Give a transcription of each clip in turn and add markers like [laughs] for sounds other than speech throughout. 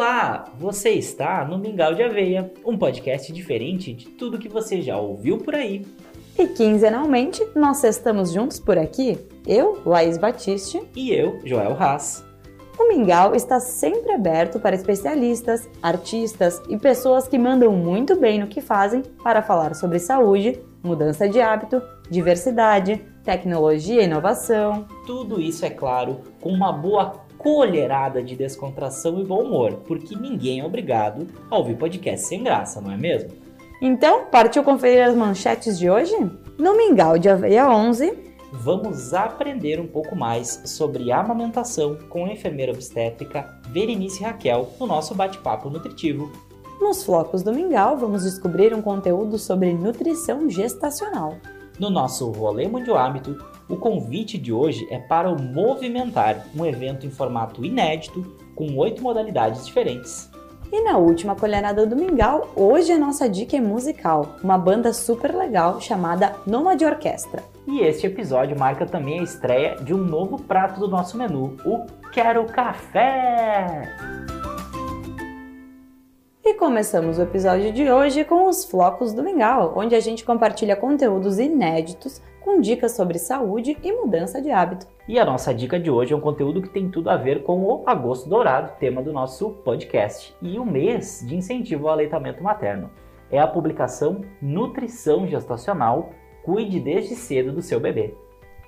Olá, você está no Mingau de Aveia, um podcast diferente de tudo que você já ouviu por aí. E quinzenalmente nós estamos juntos por aqui, eu, Laís Batiste, E eu, Joel Haas. O Mingau está sempre aberto para especialistas, artistas e pessoas que mandam muito bem no que fazem para falar sobre saúde, mudança de hábito, diversidade, tecnologia e inovação. Tudo isso, é claro, com uma boa colherada de descontração e bom humor, porque ninguém é obrigado a ouvir podcast sem graça, não é mesmo? Então, partiu conferir as manchetes de hoje? No Mingau de Aveia 11, Vamos aprender um pouco mais sobre amamentação com a enfermeira obstétrica Berenice Raquel no nosso bate-papo nutritivo. nos Flocos do Mingau, vamos descobrir um conteúdo sobre nutrição gestacional. No nosso Rolê Mundial Hábito, o convite de hoje é para o Movimentar, um evento em formato inédito com oito modalidades diferentes. E na última colherada do Mingau, hoje a nossa dica é musical, uma banda super legal chamada Nômade Orquestra. E este episódio marca também a estreia de um novo prato do nosso menu, o Quero Café! E começamos o episódio de hoje com os Flocos do Mingau, onde a gente compartilha conteúdos inéditos com dicas sobre saúde e mudança de hábito. E a nossa dica de hoje é um conteúdo que tem tudo a ver com o Agosto Dourado, tema do nosso podcast, e o mês de incentivo ao aleitamento materno. É a publicação Nutrição Gestacional Cuide desde cedo do seu bebê.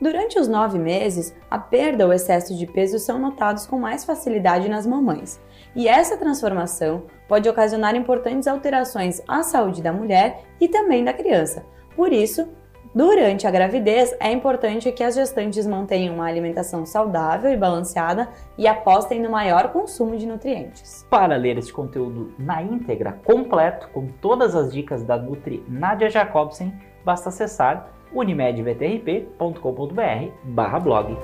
Durante os nove meses, a perda ou excesso de peso são notados com mais facilidade nas mamães, e essa transformação pode ocasionar importantes alterações à saúde da mulher e também da criança. Por isso, durante a gravidez, é importante que as gestantes mantenham uma alimentação saudável e balanceada e apostem no maior consumo de nutrientes. Para ler este conteúdo na íntegra, completo, com todas as dicas da Nutri Nadia Jacobsen, basta acessar unimedvtrp.com.br blog.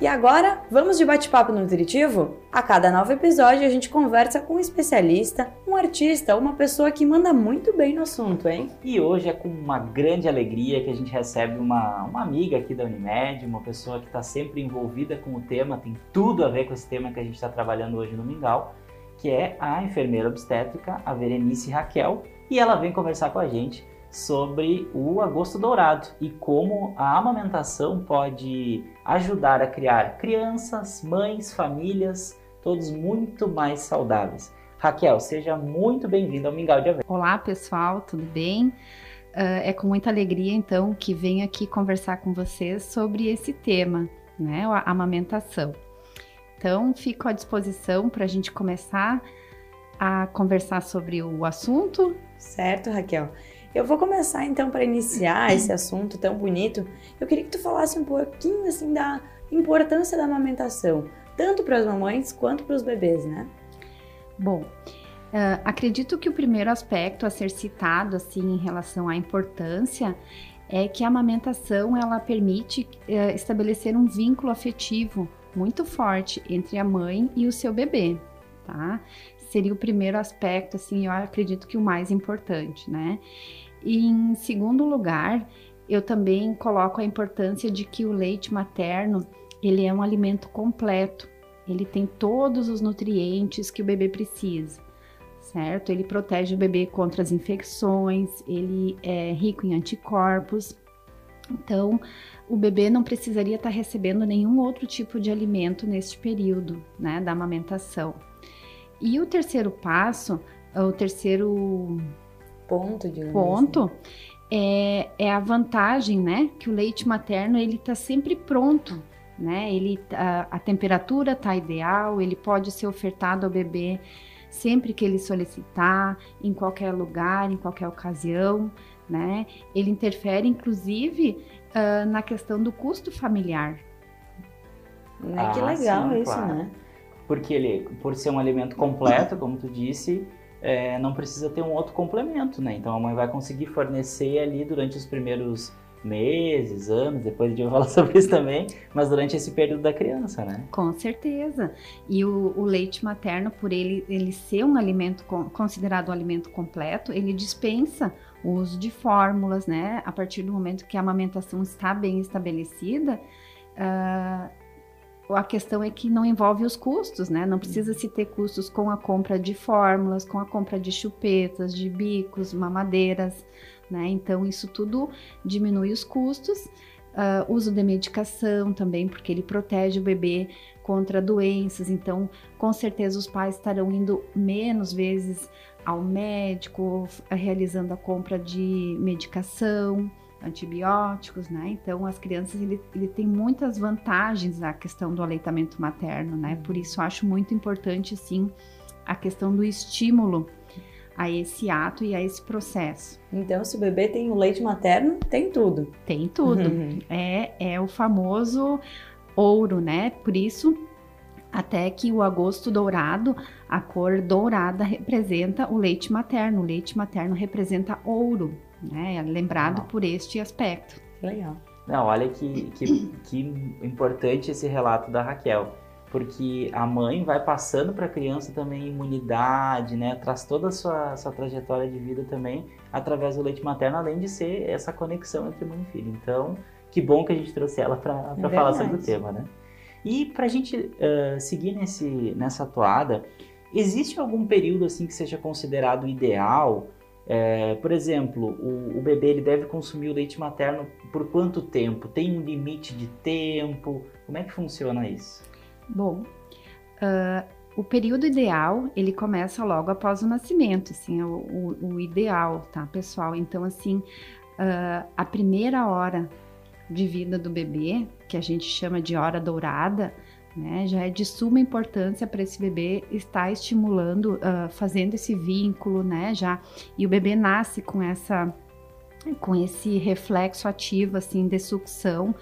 E agora, vamos de bate-papo nutritivo? A cada novo episódio, a gente conversa com um especialista, um artista, uma pessoa que manda muito bem no assunto, hein? E hoje é com uma grande alegria que a gente recebe uma, uma amiga aqui da Unimed, uma pessoa que está sempre envolvida com o tema, tem tudo a ver com esse tema que a gente está trabalhando hoje no Mingau, que é a enfermeira obstétrica, a Berenice Raquel, e ela vem conversar com a gente sobre o agosto dourado e como a amamentação pode ajudar a criar crianças, mães, famílias, todos muito mais saudáveis. Raquel, seja muito bem-vinda ao Mingau de Aveia. Olá, pessoal, tudo bem? Uh, é com muita alegria, então, que venho aqui conversar com vocês sobre esse tema, né? A amamentação. Então, fico à disposição para a gente começar a conversar sobre o assunto. Certo, Raquel? Eu vou começar então para iniciar [clears throat] esse assunto tão bonito. Eu queria que tu falasse um pouquinho assim da importância da amamentação, tanto para as mamães quanto para os bebês, né? Bom, uh, acredito que o primeiro aspecto a ser citado assim em relação à importância é que a amamentação ela permite uh, estabelecer um vínculo afetivo muito forte entre a mãe e o seu bebê, tá? Seria o primeiro aspecto, assim, eu acredito que o mais importante, né? E em segundo lugar, eu também coloco a importância de que o leite materno, ele é um alimento completo. Ele tem todos os nutrientes que o bebê precisa, certo? Ele protege o bebê contra as infecções, ele é rico em anticorpos. Então, o bebê não precisaria estar recebendo nenhum outro tipo de alimento neste período, né, da amamentação. E o terceiro passo, o terceiro Ponto, de ponto é, é a vantagem, né? Que o leite materno ele está sempre pronto, né? Ele a, a temperatura tá ideal, ele pode ser ofertado ao bebê sempre que ele solicitar, em qualquer lugar, em qualquer ocasião, né? Ele interfere, inclusive, uh, na questão do custo familiar. Né? que legal sim, isso, claro. né? Porque ele, por ser um alimento completo, como tu disse, é, não precisa ter um outro complemento, né? Então a mãe vai conseguir fornecer ali durante os primeiros meses, anos, depois de eu [laughs] falar sobre isso também, mas durante esse período da criança, né? Com certeza. E o, o leite materno, por ele, ele ser um alimento con- considerado um alimento completo, ele dispensa o uso de fórmulas, né? A partir do momento que a amamentação está bem estabelecida, ah, a questão é que não envolve os custos, né? Não precisa se ter custos com a compra de fórmulas, com a compra de chupetas, de bicos, mamadeiras, né? Então, isso tudo diminui os custos. Uh, uso de medicação também, porque ele protege o bebê contra doenças. Então, com certeza, os pais estarão indo menos vezes ao médico, realizando a compra de medicação antibióticos, né? Então, as crianças, ele, ele tem muitas vantagens a questão do aleitamento materno, né? Por isso, acho muito importante, sim, a questão do estímulo a esse ato e a esse processo. Então, se o bebê tem o leite materno, tem tudo. Tem tudo. Uhum. É, é o famoso ouro, né? Por isso, até que o agosto dourado, a cor dourada representa o leite materno. O leite materno representa ouro, né? É lembrado por este aspecto. Legal. Não, olha que, que, [coughs] que importante esse relato da Raquel porque a mãe vai passando para a criança também imunidade, né? Traz toda a sua, sua trajetória de vida também através do leite materno, além de ser essa conexão entre mãe e filho. Então, que bom que a gente trouxe ela para é falar sobre o tema, né? E para a gente uh, seguir nesse, nessa toada, existe algum período assim que seja considerado ideal? É, por exemplo, o, o, bebê ele deve consumir o leite materno por quanto tempo? Tem um limite de tempo? Como é que funciona isso? Bom, uh, o período ideal, ele começa logo após o nascimento, assim, é o, o, o ideal, tá, pessoal? Então, assim, uh, a primeira hora de vida do bebê, que a gente chama de hora dourada, né, já é de suma importância para esse bebê estar estimulando, uh, fazendo esse vínculo, né, já, e o bebê nasce com essa com esse reflexo ativo assim de sucção,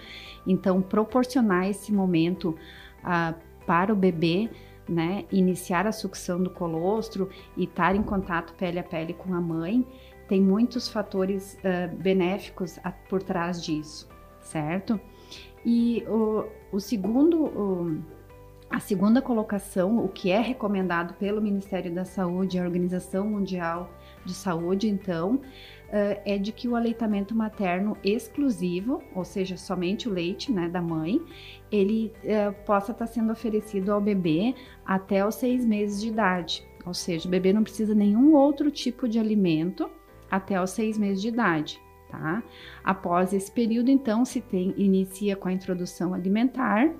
então proporcionar esse momento uh, para o bebê, né, iniciar a sucção do colostro e estar em contato pele a pele com a mãe, tem muitos fatores uh, benéficos a, por trás disso, certo? E o, o segundo, a segunda colocação, o que é recomendado pelo Ministério da Saúde, a Organização Mundial de Saúde, então, uh, é de que o aleitamento materno exclusivo, ou seja, somente o leite né, da mãe, ele uh, possa estar tá sendo oferecido ao bebê até os seis meses de idade. Ou seja, o bebê não precisa nenhum outro tipo de alimento até os seis meses de idade. Tá? Após esse período, então, se tem, inicia com a introdução alimentar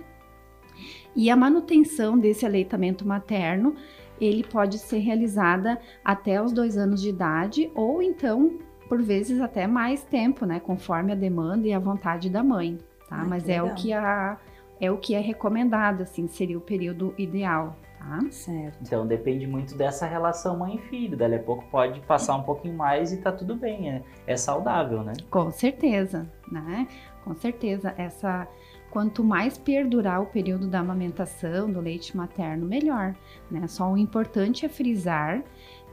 e a manutenção desse aleitamento materno ele pode ser realizada até os dois anos de idade ou então por vezes até mais tempo, né, conforme a demanda e a vontade da mãe, tá? Mas é legal. o que a é o que é recomendado, assim, seria o período ideal, tá? Certo. Então depende muito dessa relação mãe filho, dali a pouco pode passar um pouquinho mais e tá tudo bem, é, é saudável, né? Com certeza, né? Com certeza essa quanto mais perdurar o período da amamentação, do leite materno, melhor. Né? Só o importante é frisar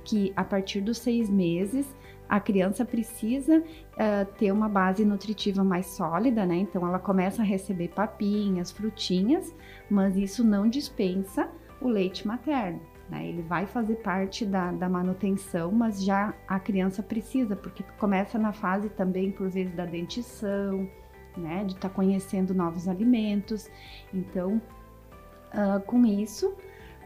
que a partir dos seis meses a criança precisa uh, ter uma base nutritiva mais sólida, né? Então ela começa a receber papinhas, frutinhas, mas isso não dispensa o leite materno. Né? Ele vai fazer parte da, da, manutenção, mas já a criança precisa, porque começa na fase também, por vezes, da dentição, né? De estar tá conhecendo novos alimentos. Então, uh, com isso,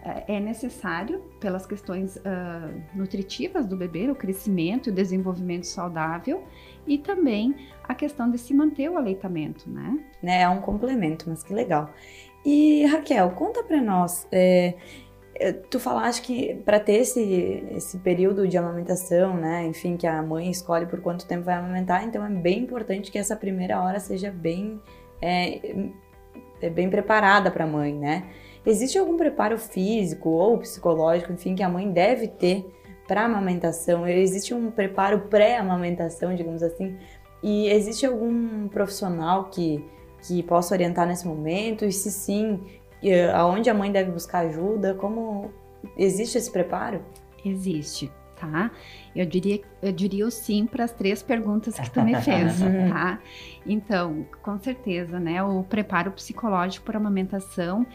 é, é necessário, pelas questões uh, nutritivas do bebê, o crescimento e o desenvolvimento saudável, e também a questão de se manter o aleitamento, né? né é um complemento, mas que legal. E Raquel, conta para nós. É, é, tu falaste que para ter esse, esse período de amamentação, né? Enfim, que a mãe escolhe por quanto tempo vai amamentar, então é bem importante que essa primeira hora seja bem, é, é bem preparada para a mãe, né? Existe algum preparo físico ou psicológico, enfim, que a mãe deve ter para amamentação? Existe um preparo pré-amamentação, digamos assim? E existe algum profissional que, que possa orientar nesse momento? E se sim, aonde a mãe deve buscar ajuda? Como existe esse preparo? Existe, tá? Eu diria, eu diria o sim para as três perguntas que tu me fez, [laughs] tá? Então, com certeza, né? O preparo psicológico para amamentação,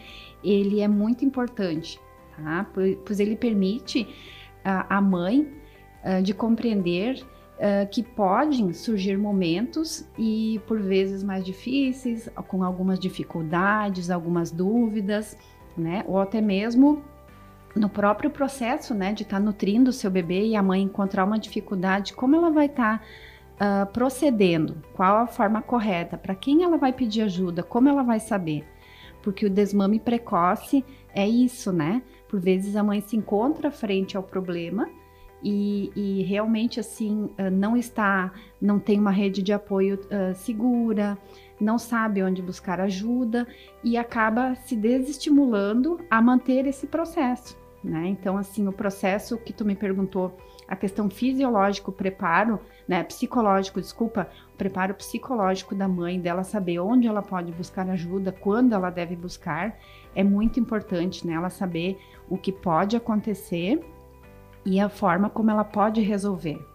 ele é muito importante, tá? Pois ele permite a, a mãe uh, de compreender uh, que podem surgir momentos e por vezes mais difíceis, com algumas dificuldades, algumas dúvidas, né? Ou até mesmo no próprio processo, né, de estar tá nutrindo o seu bebê e a mãe encontrar uma dificuldade, como ela vai estar tá, uh, procedendo, qual a forma correta, para quem ela vai pedir ajuda, como ela vai saber. Porque o desmame precoce é isso, né? Por vezes a mãe se encontra frente ao problema e, e realmente assim uh, não está, não tem uma rede de apoio uh, segura, não sabe onde buscar ajuda e acaba se desestimulando a manter esse processo. Né? Então, assim, o processo que tu me perguntou, a questão fisiológico, preparo, né, psicológico, desculpa, preparo psicológico da mãe, dela saber onde ela pode buscar ajuda, quando ela deve buscar, é muito importante, né? Ela saber o que pode acontecer e a forma como ela pode resolver.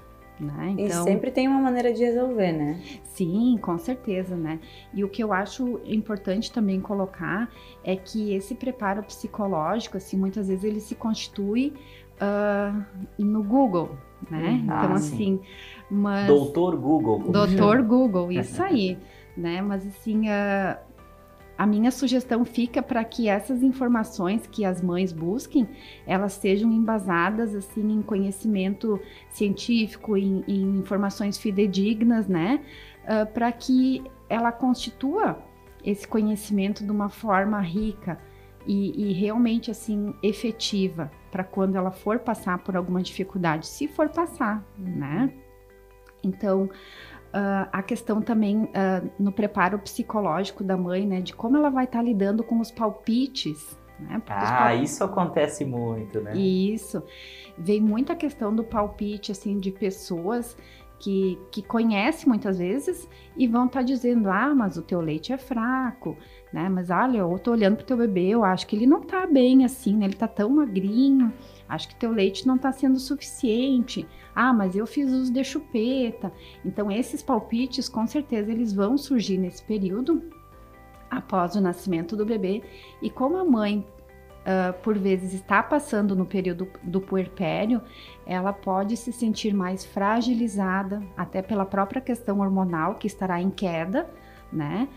Né? Então, e sempre tem uma maneira de resolver, né? Sim, com certeza, né? E o que eu acho importante também colocar é que esse preparo psicológico, assim, muitas vezes ele se constitui uh, no Google, né? Uhum. então, ah, assim, mas... Doutor Google. Doutor Google, isso aí, [laughs] né? Mas, assim, uh, a minha sugestão fica para que essas informações que as mães busquem, elas sejam embasadas assim em conhecimento científico, em, em informações fidedignas, né? Uh, para que ela constitua esse conhecimento de uma forma rica e, e realmente assim efetiva para quando ela for passar por alguma dificuldade, se for passar, né? Então, Uh, a questão também uh, no preparo psicológico da mãe, né, de como ela vai estar tá lidando com os palpites. Né? Ah, isso acontece muito, né? Isso. Vem muita questão do palpite, assim, de pessoas que, que conhecem muitas vezes e vão estar tá dizendo, ah, mas o teu leite é fraco, né? Mas olha, eu tô olhando pro teu bebê, eu acho que ele não tá bem assim, né? Ele tá tão magrinho, acho que teu leite não tá sendo suficiente. Ah, mas eu fiz uso de chupeta. Então, esses palpites, com certeza, eles vão surgir nesse período após o nascimento do bebê. E como a mãe, uh, por vezes, está passando no período do puerpério, ela pode se sentir mais fragilizada, até pela própria questão hormonal que estará em queda, né?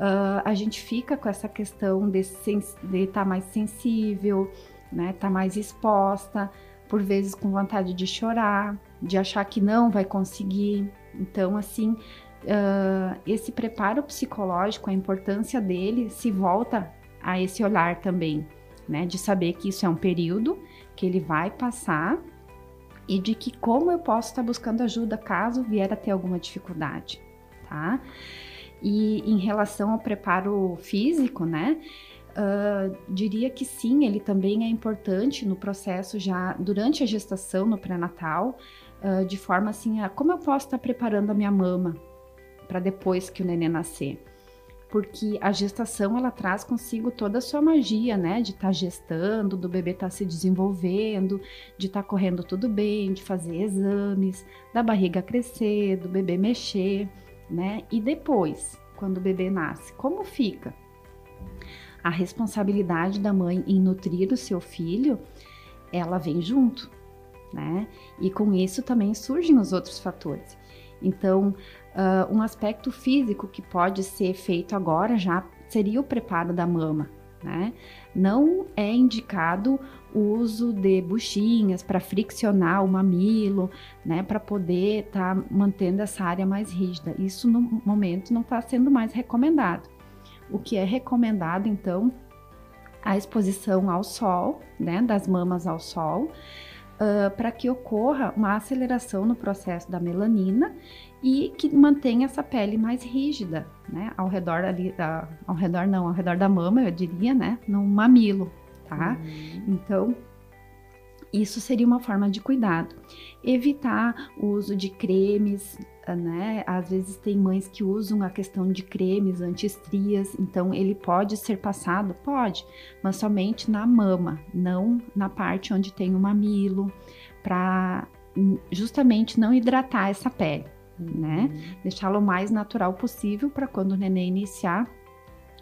Uh, a gente fica com essa questão de estar tá mais sensível, né? Tá mais exposta, por vezes com vontade de chorar, de achar que não vai conseguir. Então, assim, uh, esse preparo psicológico, a importância dele se volta a esse olhar também, né? De saber que isso é um período que ele vai passar e de que como eu posso estar buscando ajuda caso vier a ter alguma dificuldade, tá? E em relação ao preparo físico, né? Uh, diria que sim, ele também é importante no processo já durante a gestação, no pré-natal, uh, de forma assim, a, como eu posso estar preparando a minha mama para depois que o neném nascer? Porque a gestação ela traz consigo toda a sua magia, né? De estar tá gestando, do bebê estar tá se desenvolvendo, de estar tá correndo tudo bem, de fazer exames, da barriga crescer, do bebê mexer, né? E depois, quando o bebê nasce, como fica? A responsabilidade da mãe em nutrir o seu filho, ela vem junto, né? E com isso também surgem os outros fatores. Então, uh, um aspecto físico que pode ser feito agora já seria o preparo da mama, né? Não é indicado o uso de buchinhas para friccionar o mamilo, né, para poder estar tá mantendo essa área mais rígida. Isso no momento não está sendo mais recomendado. O que é recomendado, então, a exposição ao sol, né, das mamas ao sol, uh, para que ocorra uma aceleração no processo da melanina e que mantenha essa pele mais rígida, né, ao redor ali, da, ao redor não, ao redor da mama, eu diria, né, no mamilo, tá? Uhum. Então, isso seria uma forma de cuidado. Evitar o uso de cremes, né? Às vezes tem mães que usam a questão de cremes anti-estrias, então ele pode ser passado? Pode, mas somente na mama, não na parte onde tem o mamilo, para justamente não hidratar essa pele, né? Uhum. Deixá-lo o mais natural possível para quando o neném iniciar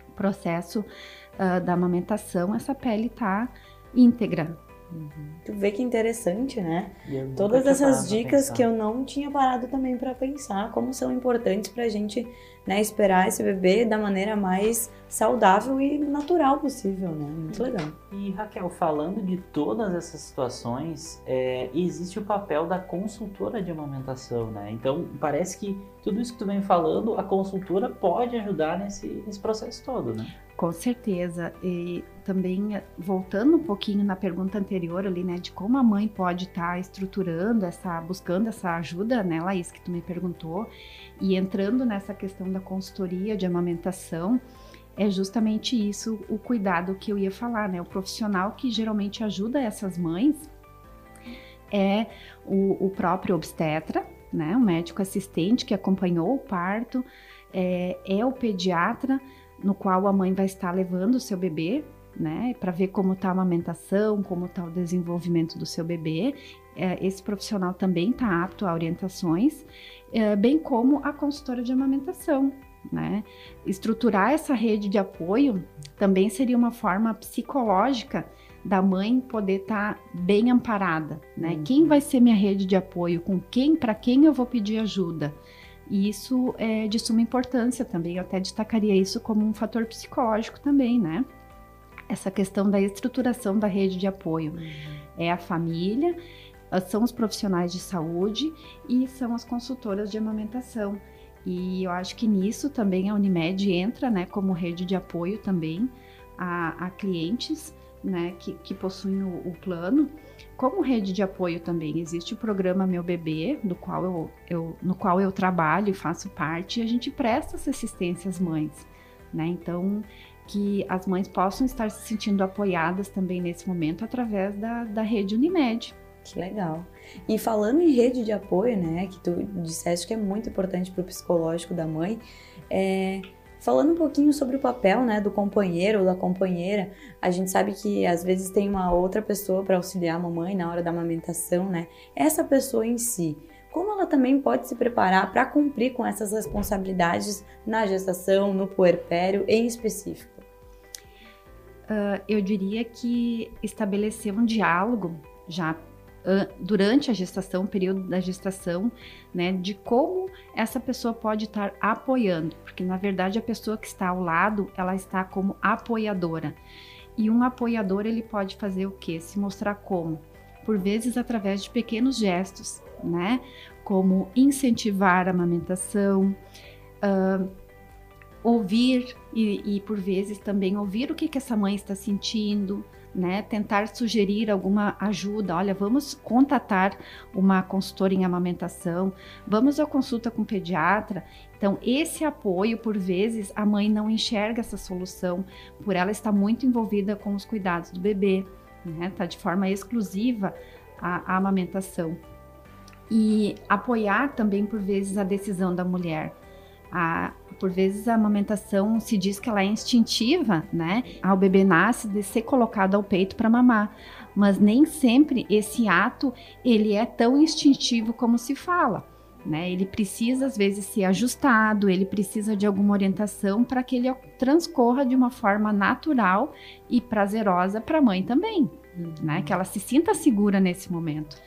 o processo uh, da amamentação, essa pele tá íntegra, Uhum. Tu vê que interessante, né? Todas essas dicas que eu não tinha parado também para pensar, como são importantes para a gente né, esperar esse bebê da maneira mais saudável e natural possível, né? Muito legal. E Raquel, falando de todas essas situações, é, existe o papel da consultora de amamentação, né? Então parece que tudo isso que tu vem falando, a consultora pode ajudar nesse, nesse processo todo, né? Com certeza. E também voltando um pouquinho na pergunta anterior ali, né, de como a mãe pode estar tá estruturando essa, buscando essa ajuda, né, Laís, que tu me perguntou, e entrando nessa questão da consultoria de amamentação, é justamente isso o cuidado que eu ia falar, né? O profissional que geralmente ajuda essas mães é o, o próprio obstetra, né? O médico assistente que acompanhou o parto, é, é o pediatra no qual a mãe vai estar levando o seu bebê, né, para ver como está a amamentação, como está o desenvolvimento do seu bebê. É, esse profissional também está apto a orientações, é, bem como a consultora de amamentação. Né? Estruturar essa rede de apoio também seria uma forma psicológica da mãe poder estar tá bem amparada, né? Uhum. Quem vai ser minha rede de apoio? Com quem? Para quem eu vou pedir ajuda? E isso é de suma importância também. Eu até destacaria isso como um fator psicológico também, né? Essa questão da estruturação da rede de apoio. Uhum. É a família, são os profissionais de saúde e são as consultoras de amamentação. E eu acho que nisso também a Unimed entra, né, como rede de apoio também a, a clientes, né, que, que possuem o, o plano como rede de apoio também existe o programa Meu Bebê, do qual eu, eu, no qual eu trabalho e faço parte, e a gente presta essa assistência às mães, né? Então, que as mães possam estar se sentindo apoiadas também nesse momento através da, da rede Unimed. Que legal. E falando em rede de apoio, né, que tu disseste que é muito importante para o psicológico da mãe, é, Falando um pouquinho sobre o papel né, do companheiro ou da companheira, a gente sabe que às vezes tem uma outra pessoa para auxiliar a mamãe na hora da amamentação, né? Essa pessoa em si, como ela também pode se preparar para cumprir com essas responsabilidades na gestação, no puerpério em específico? Uh, eu diria que estabelecer um diálogo já durante a gestação, período da gestação, né, de como essa pessoa pode estar apoiando, porque na verdade a pessoa que está ao lado, ela está como apoiadora. E um apoiador ele pode fazer o que? Se mostrar como? Por vezes através de pequenos gestos, né? Como incentivar a amamentação, uh, ouvir e, e, por vezes também ouvir o que, que essa mãe está sentindo, né, tentar sugerir alguma ajuda. Olha, vamos contatar uma consultora em amamentação, vamos à consulta com o pediatra. Então, esse apoio, por vezes, a mãe não enxerga essa solução, por ela estar muito envolvida com os cuidados do bebê, né, tá de forma exclusiva a, a amamentação. E apoiar também, por vezes, a decisão da mulher. A, por vezes a amamentação se diz que ela é instintiva, né? Ao bebê nasce de ser colocado ao peito para mamar, mas nem sempre esse ato ele é tão instintivo como se fala. Né? Ele precisa às vezes ser ajustado, ele precisa de alguma orientação para que ele transcorra de uma forma natural e prazerosa para a mãe também, uhum. né? Que ela se sinta segura nesse momento.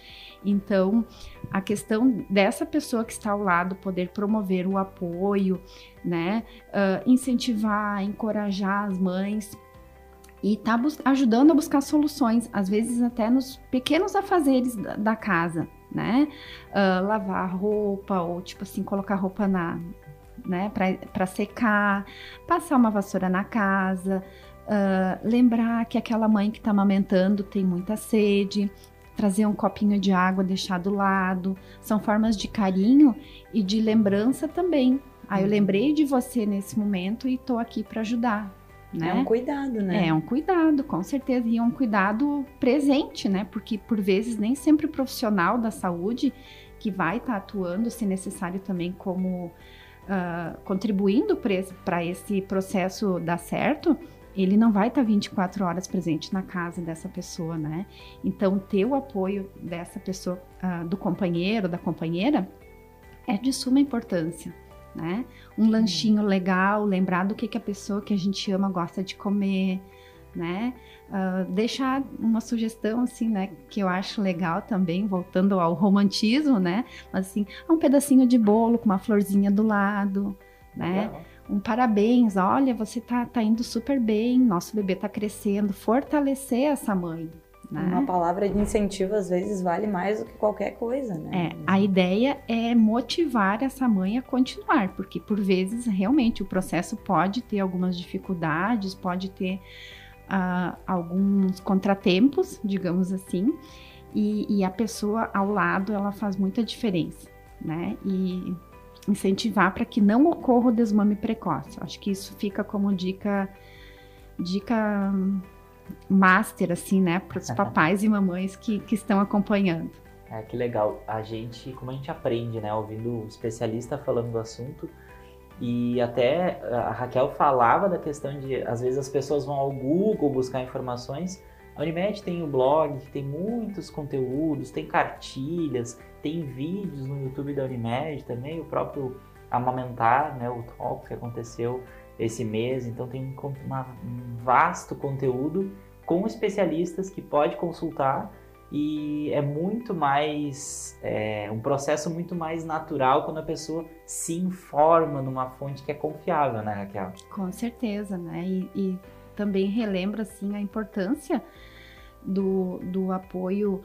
Então, a questão dessa pessoa que está ao lado poder promover o apoio, né, uh, incentivar, encorajar as mães e tá ajudando a buscar soluções, às vezes até nos pequenos afazeres da, da casa, né? Uh, lavar roupa ou tipo assim colocar roupa na, né, para secar, passar uma vassoura na casa, uh, lembrar que aquela mãe que está amamentando tem muita sede, trazer um copinho de água, deixar do lado. São formas de carinho e de lembrança também. Ah, eu uhum. lembrei de você nesse momento e estou aqui para ajudar. Né? É um cuidado, né? É um cuidado, com certeza. E é um cuidado presente, né? Porque por vezes nem sempre o profissional da saúde que vai estar tá atuando, se necessário também como uh, contribuindo para esse processo dar certo, ele não vai estar 24 horas presente na casa dessa pessoa, né? Então, ter o apoio dessa pessoa, uh, do companheiro, da companheira, é de suma importância, né? Um lanchinho legal, lembrar do que, que a pessoa que a gente ama gosta de comer, né? Uh, deixar uma sugestão, assim, né, que eu acho legal também, voltando ao romantismo, né? Mas assim, um pedacinho de bolo com uma florzinha do lado, né? Legal. Um parabéns, olha, você tá, tá indo super bem, nosso bebê tá crescendo, fortalecer essa mãe, né? Uma palavra de incentivo às vezes vale mais do que qualquer coisa, né? É, a ideia é motivar essa mãe a continuar, porque por vezes realmente o processo pode ter algumas dificuldades, pode ter uh, alguns contratempos, digamos assim, e, e, a pessoa ao lado ela faz muita diferença, né? E incentivar para que não ocorra o desmame precoce. Acho que isso fica como dica, dica master, assim, né, para os [laughs] papais e mamães que, que estão acompanhando. É, que legal. A gente, como a gente aprende, né, ouvindo o especialista falando do assunto, e até a Raquel falava da questão de, às vezes, as pessoas vão ao Google buscar informações. A Unimed tem o blog, que tem muitos conteúdos, tem cartilhas, tem vídeos no YouTube da Unimed também, o próprio Amamentar, né, o talk que aconteceu esse mês. Então tem um vasto conteúdo com especialistas que pode consultar e é muito mais é, um processo muito mais natural quando a pessoa se informa numa fonte que é confiável, né, Raquel? Com certeza, né? E, e também relembra assim a importância do, do apoio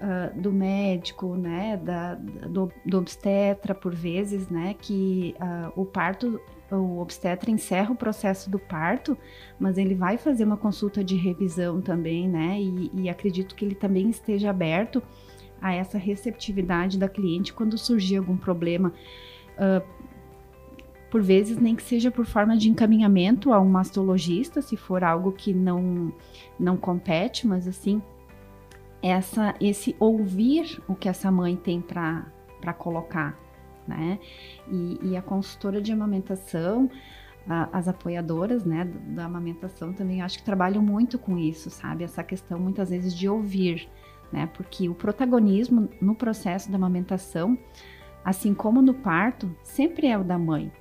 uh, do médico, né, da, do, do, obstetra por vezes, né, que uh, o parto o obstetra encerra o processo do parto, mas ele vai fazer uma consulta de revisão também, né? E, e acredito que ele também esteja aberto a essa receptividade da cliente quando surgir algum problema. Uh, por vezes, nem que seja por forma de encaminhamento a um mastologista, se for algo que não, não compete, mas assim, essa, esse ouvir o que essa mãe tem para colocar né? E, e a consultora de amamentação, a, as apoiadoras, né, da amamentação também acho que trabalham muito com isso, sabe? Essa questão muitas vezes de ouvir, né? Porque o protagonismo no processo da amamentação, assim como no parto, sempre é o da mãe.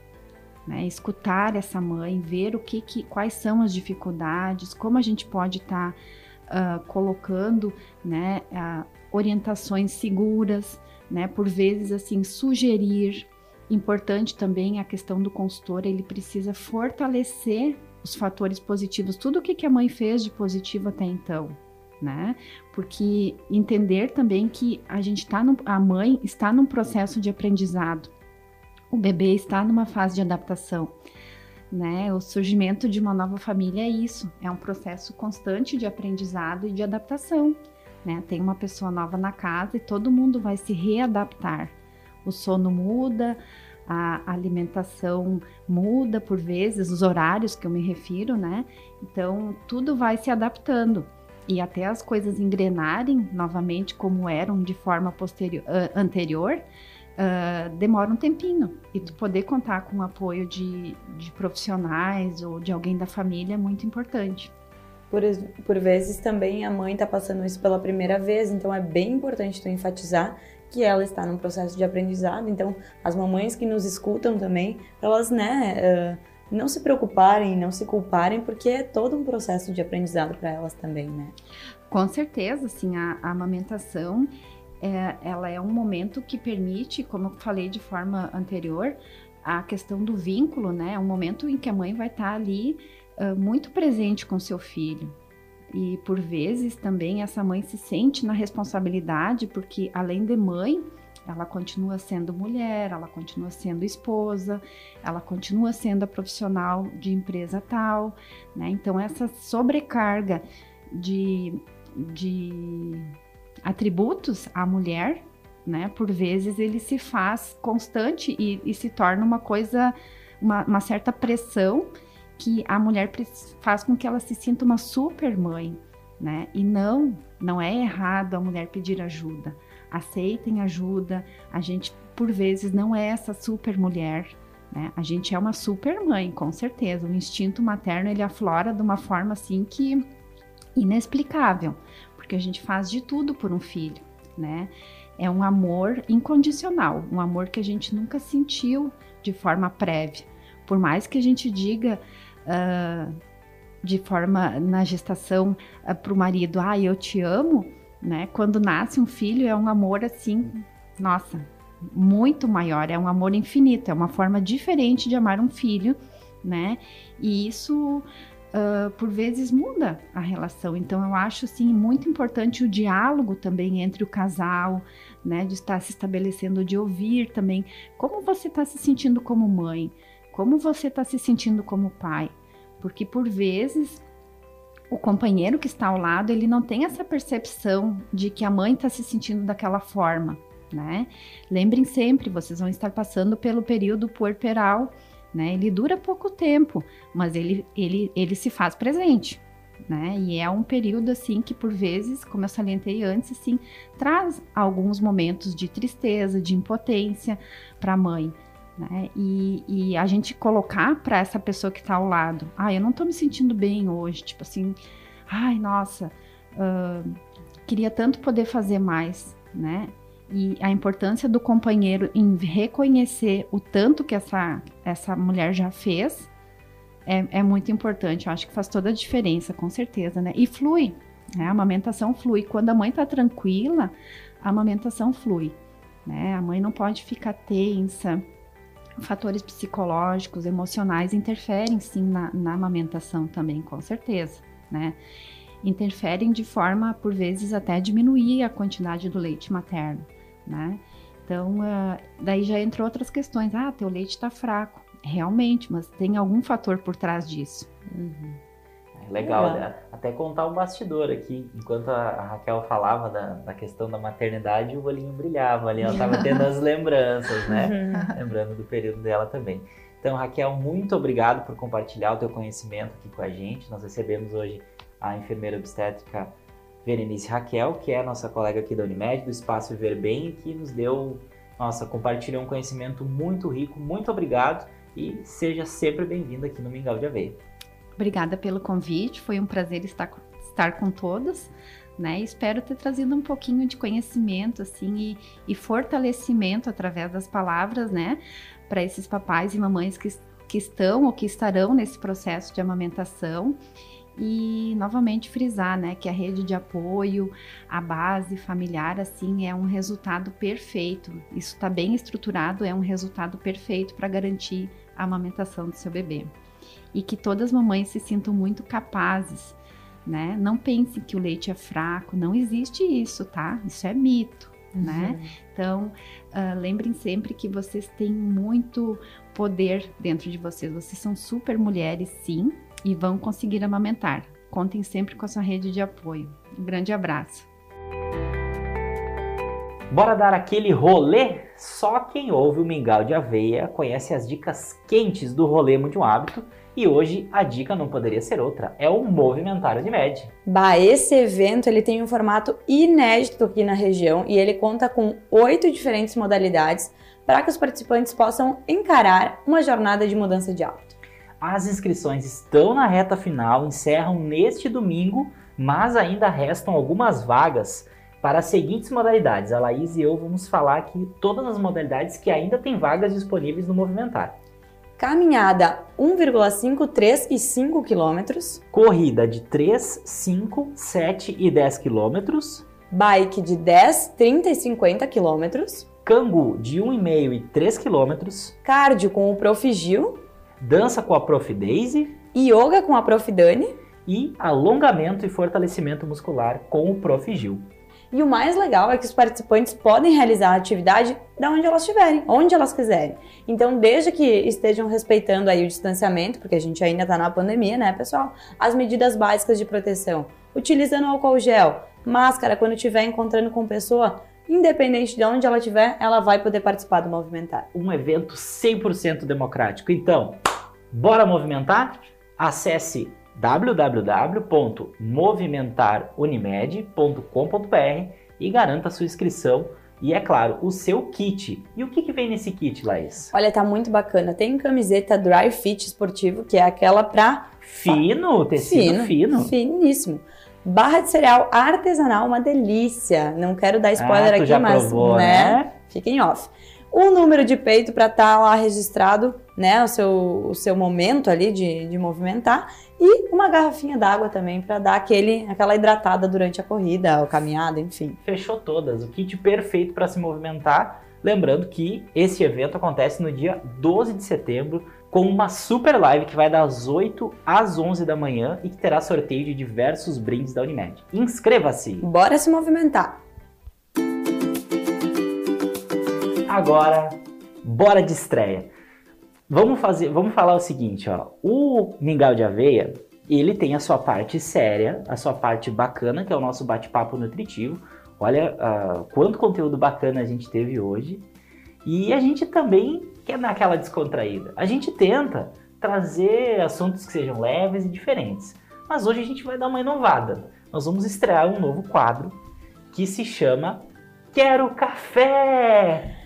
Né, escutar essa mãe, ver o que, que quais são as dificuldades, como a gente pode estar tá, uh, colocando né, uh, orientações seguras, né? Por vezes, assim, sugerir. Importante também a questão do consultor, ele precisa fortalecer os fatores positivos, tudo o que, a mãe fez de positivo até então, né? Porque entender também que a gente está a mãe está num processo de aprendizado, o bebê está numa fase de adaptação, né? O surgimento de uma nova família é isso, é um processo constante de aprendizado e de adaptação né? Tem uma pessoa nova na casa e todo mundo vai se readaptar. O sono muda, a alimentação muda por vezes, os horários que eu me refiro, né? Então tudo vai se adaptando e até as coisas engrenarem novamente como eram de forma posterior, anterior, uh, demora um tempinho. E tu poder contar com o apoio de, de profissionais ou de alguém da família é muito importante. Por, por vezes também a mãe está passando isso pela primeira vez, então é bem importante tu enfatizar que ela está num processo de aprendizado. Então, as mamães que nos escutam também, elas, né, uh, não se preocuparem, não se culparem, porque é todo um processo de aprendizado para elas também, né? Com certeza, assim, a, a amamentação, é, ela é um momento que permite, como eu falei de forma anterior, a questão do vínculo, né? É um momento em que a mãe vai estar tá ali muito presente com seu filho. E por vezes também essa mãe se sente na responsabilidade, porque além de mãe, ela continua sendo mulher, ela continua sendo esposa, ela continua sendo a profissional de empresa tal, né? Então essa sobrecarga de, de atributos à mulher, né? Por vezes ele se faz constante e, e se torna uma coisa, uma, uma certa pressão que a mulher faz com que ela se sinta uma super mãe, né? E não, não é errado a mulher pedir ajuda. Aceitem ajuda. A gente, por vezes, não é essa super mulher, né? A gente é uma super mãe, com certeza. O instinto materno ele aflora de uma forma assim que inexplicável, porque a gente faz de tudo por um filho, né? É um amor incondicional, um amor que a gente nunca sentiu de forma prévia. Por mais que a gente diga uh, de forma na gestação uh, para o marido, ah, eu te amo, né? Quando nasce um filho é um amor assim, nossa, muito maior, é um amor infinito, é uma forma diferente de amar um filho, né? E isso uh, por vezes muda a relação. Então eu acho assim muito importante o diálogo também entre o casal, né? De estar se estabelecendo, de ouvir também como você está se sentindo como mãe, como você está se sentindo como pai, porque por vezes o companheiro que está ao lado ele não tem essa percepção de que a mãe está se sentindo daquela forma. Né? Lembrem sempre, vocês vão estar passando pelo período puerperal né? Ele dura pouco tempo, mas ele, ele, ele se faz presente, né? E é um período assim que por vezes, como eu salientei antes, assim, traz alguns momentos de tristeza, de impotência para a mãe, né? E, e, a gente colocar para essa pessoa que está ao lado, ah, eu não estou me sentindo bem hoje, tipo assim, ai, nossa, uh, queria tanto poder fazer mais, né? E a importância do companheiro em reconhecer o tanto que essa, essa mulher já fez é, é muito importante. Eu acho que faz toda a diferença, com certeza, né? E flui, né? A amamentação flui. Quando a mãe tá tranquila, a amamentação flui, né? A mãe não pode ficar tensa. Fatores psicológicos, emocionais interferem sim na, na amamentação também, com certeza, né? Interferem de forma, por vezes, até diminuir a quantidade do leite materno né? Então, uh, daí já entrou outras questões. Ah, teu leite está fraco. Realmente, mas tem algum fator por trás disso. Uhum. É legal, né? até contar um bastidor aqui. Enquanto a Raquel falava da, da questão da maternidade, o olhinho brilhava ali, ela estava tendo as lembranças, né? Uhum. Lembrando do período dela também. Então, Raquel, muito obrigado por compartilhar o teu conhecimento aqui com a gente. Nós recebemos hoje a enfermeira obstétrica Berenice Raquel, que é a nossa colega aqui da Unimed, do Espaço Viver Bem, que nos deu, nossa, compartilhou um conhecimento muito rico. Muito obrigado e seja sempre bem-vinda aqui no Mingau de Aveia. Obrigada pelo convite, foi um prazer estar, estar com todos. Né? Espero ter trazido um pouquinho de conhecimento assim e, e fortalecimento através das palavras, né, para esses papais e mamães que, que estão ou que estarão nesse processo de amamentação e novamente frisar, né, que a rede de apoio, a base familiar, assim, é um resultado perfeito. Isso está bem estruturado, é um resultado perfeito para garantir a amamentação do seu bebê. E que todas as mamães se sintam muito capazes, né? Não pensem que o leite é fraco, não existe isso, tá? Isso é mito. Uhum. Né? Então, uh, lembrem sempre que vocês têm muito poder dentro de vocês. Vocês são super mulheres, sim, e vão conseguir amamentar. Contem sempre com a sua rede de apoio. Um grande abraço. Bora dar aquele rolê? Só quem ouve o Mingau de Aveia conhece as dicas quentes do rolê de um hábito e hoje a dica não poderia ser outra, é o Movimentário de Med. Bah, esse evento ele tem um formato inédito aqui na região e ele conta com oito diferentes modalidades para que os participantes possam encarar uma jornada de mudança de hábito. As inscrições estão na reta final, encerram neste domingo, mas ainda restam algumas vagas para as seguintes modalidades. A Laís e eu vamos falar aqui todas as modalidades que ainda tem vagas disponíveis no Movimentar. Caminhada 1,5, 3 e 5 quilômetros. Corrida de 3, 5, 7 e 10 quilômetros. Bike de 10, 30 e 50 quilômetros. Cangu de 1,5 e 3 quilômetros. Cardio com o Profigil dança com a Prof. Daisy, yoga com a Prof. Dani e alongamento e fortalecimento muscular com o Prof. Gil. E o mais legal é que os participantes podem realizar a atividade da onde elas estiverem, onde elas quiserem. Então, desde que estejam respeitando aí o distanciamento, porque a gente ainda está na pandemia, né, pessoal? As medidas básicas de proteção, utilizando álcool gel, máscara quando estiver encontrando com pessoa, independente de onde ela estiver, ela vai poder participar do Movimentar. Um evento 100% democrático. Então, bora movimentar? Acesse www.movimentarunimed.com.br e garanta sua inscrição e, é claro, o seu kit. E o que, que vem nesse kit, Laís? Olha, tá muito bacana. Tem camiseta Dry Fit esportivo, que é aquela pra... Fino, tecido fino. Fino. Finíssimo. Barra de cereal artesanal, uma delícia. Não quero dar spoiler ah, aqui, mas provou, né? né? Fiquem off. O número de peito para estar tá lá registrado, né? O seu, o seu momento ali de, de movimentar. e uma garrafinha d'água também para dar aquele, aquela hidratada durante a corrida, a caminhada, enfim. Fechou todas, o kit perfeito para se movimentar. Lembrando que esse evento acontece no dia 12 de setembro com uma super live que vai das 8 às 11 da manhã e que terá sorteio de diversos brindes da Unimed. Inscreva-se! Bora se movimentar! Agora, bora de estreia. Vamos fazer, vamos falar o seguinte, ó. O mingau de aveia, ele tem a sua parte séria, a sua parte bacana, que é o nosso bate-papo nutritivo. Olha uh, quanto conteúdo bacana a gente teve hoje. E a gente também quer dar aquela descontraída. A gente tenta trazer assuntos que sejam leves e diferentes. Mas hoje a gente vai dar uma inovada. Nós vamos estrear um novo quadro que se chama Quero Café!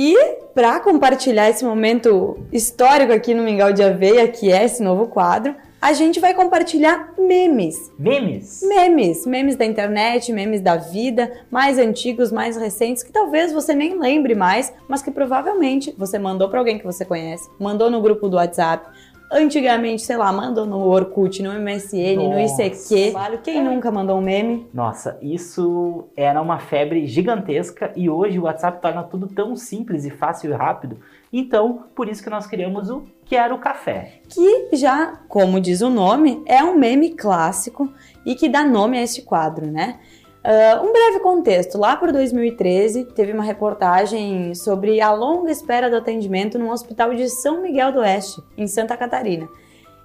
E para compartilhar esse momento histórico aqui no Mingau de Aveia, que é esse novo quadro, a gente vai compartilhar memes. Memes? Memes. Memes da internet, memes da vida, mais antigos, mais recentes, que talvez você nem lembre mais, mas que provavelmente você mandou para alguém que você conhece, mandou no grupo do WhatsApp, Antigamente, sei lá, mandou no Orkut, no MSN, Nossa. no ICQ. Quem nunca mandou um meme? Nossa, isso era uma febre gigantesca e hoje o WhatsApp torna tudo tão simples e fácil e rápido. Então, por isso que nós criamos o Quero Café. Que já, como diz o nome, é um meme clássico e que dá nome a este quadro, né? Uh, um breve contexto: lá por 2013, teve uma reportagem sobre a longa espera do atendimento no Hospital de São Miguel do Oeste, em Santa Catarina.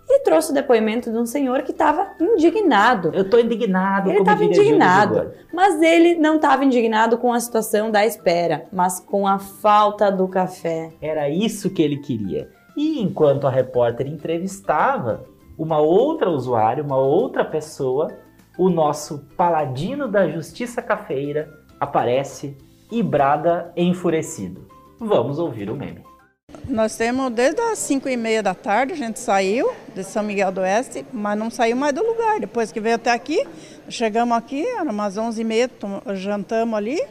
E trouxe o depoimento de um senhor que estava indignado. Eu estou indignado. Ele estava indignado, mas ele não estava indignado com a situação da espera, mas com a falta do café. Era isso que ele queria. E enquanto a repórter entrevistava uma outra usuária, uma outra pessoa, o nosso paladino da justiça cafeira aparece e brada enfurecido. Vamos ouvir o meme. Nós temos desde as 5 e meia da tarde, a gente saiu de São Miguel do Oeste, mas não saiu mais do lugar. Depois que veio até aqui, chegamos aqui, era umas 11 e meia, jantamos ali.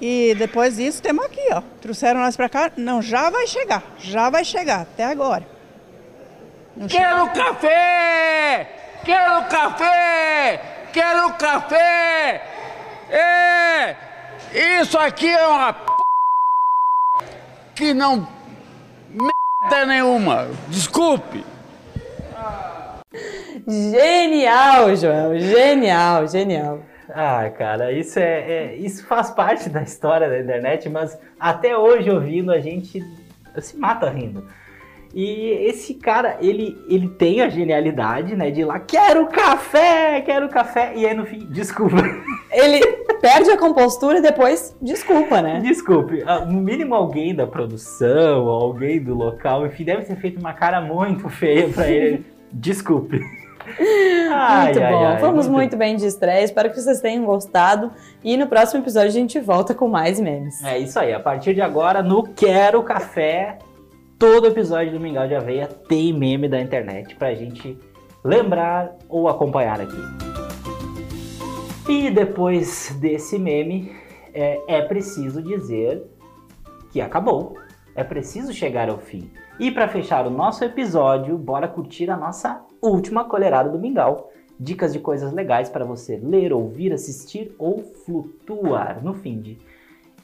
E depois disso, temos aqui, ó. Trouxeram nós para cá. Não, já vai chegar, já vai chegar, até agora. Não Quero chega. café! Quero café! Quero café! É! Isso aqui é uma p... que não merda nenhuma. Desculpe. Genial, João. Genial, genial. Ah, cara, isso é, é, isso faz parte da história da internet, mas até hoje ouvindo a gente se mata rindo. E esse cara, ele, ele tem a genialidade, né, de ir lá, quero café, quero café, e aí no fim, desculpa. [laughs] Ele perde a compostura e depois, desculpa, né? Desculpe, ah, no mínimo alguém da produção, alguém do local, enfim, deve ter feito uma cara muito feia pra ele. [laughs] desculpe. Ai, muito ai, bom, ai, fomos muito... muito bem de estreia, espero que vocês tenham gostado e no próximo episódio a gente volta com mais memes. É isso aí, a partir de agora no Quero Café todo episódio do Mingau de Aveia tem meme da internet pra gente lembrar ou acompanhar aqui. E depois desse meme, é, é preciso dizer que acabou. É preciso chegar ao fim. E para fechar o nosso episódio, bora curtir a nossa última colherada do Mingau. Dicas de coisas legais para você ler, ouvir, assistir ou flutuar no fim de.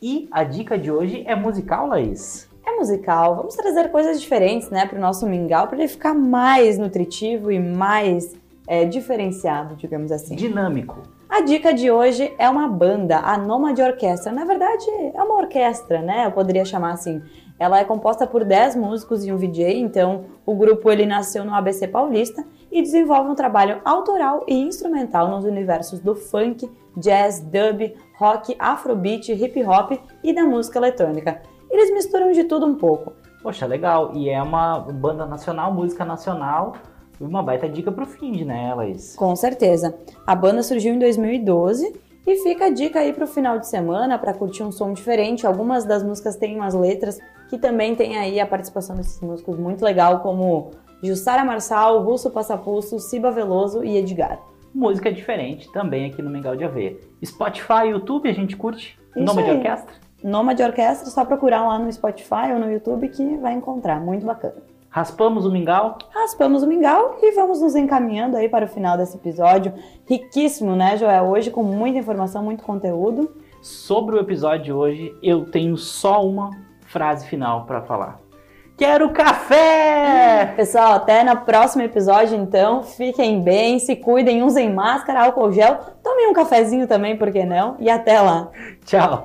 E a dica de hoje é musical, Laís? É musical. Vamos trazer coisas diferentes, né, para o nosso mingau, para ele ficar mais nutritivo e mais é, diferenciado, digamos assim. Dinâmico. A dica de hoje é uma banda, a Nomad Orquestra. Na verdade, é uma orquestra, né? Eu poderia chamar assim. Ela é composta por 10 músicos e um VJ, então o grupo ele nasceu no ABC Paulista e desenvolve um trabalho autoral e instrumental nos universos do funk, jazz, dub, rock, afrobeat, hip hop e da música eletrônica. Eles misturam de tudo um pouco. Poxa, legal. E é uma banda nacional, música nacional. Uma baita dica pro fim, né, Laís? Com certeza. A banda surgiu em 2012 e fica a dica aí pro final de semana para curtir um som diferente. Algumas das músicas têm umas letras que também tem aí a participação desses músicos muito legal, como Jussara Marçal, Russo Passapulso, Ciba Veloso e Edgar. Música diferente também aqui no Mingau de AV. Spotify, YouTube, a gente curte? Isso Nome aí. de orquestra? Noma de Orquestra, só procurar lá no Spotify ou no YouTube que vai encontrar. Muito bacana. Raspamos o mingau? Raspamos o mingau e vamos nos encaminhando aí para o final desse episódio. Riquíssimo, né, Joel? Hoje com muita informação, muito conteúdo. Sobre o episódio de hoje, eu tenho só uma frase final para falar. Quero café! Pessoal, até no próximo episódio, então. Fiquem bem, se cuidem, usem máscara, álcool gel, tomem um cafezinho também, por que não? E até lá. Tchau!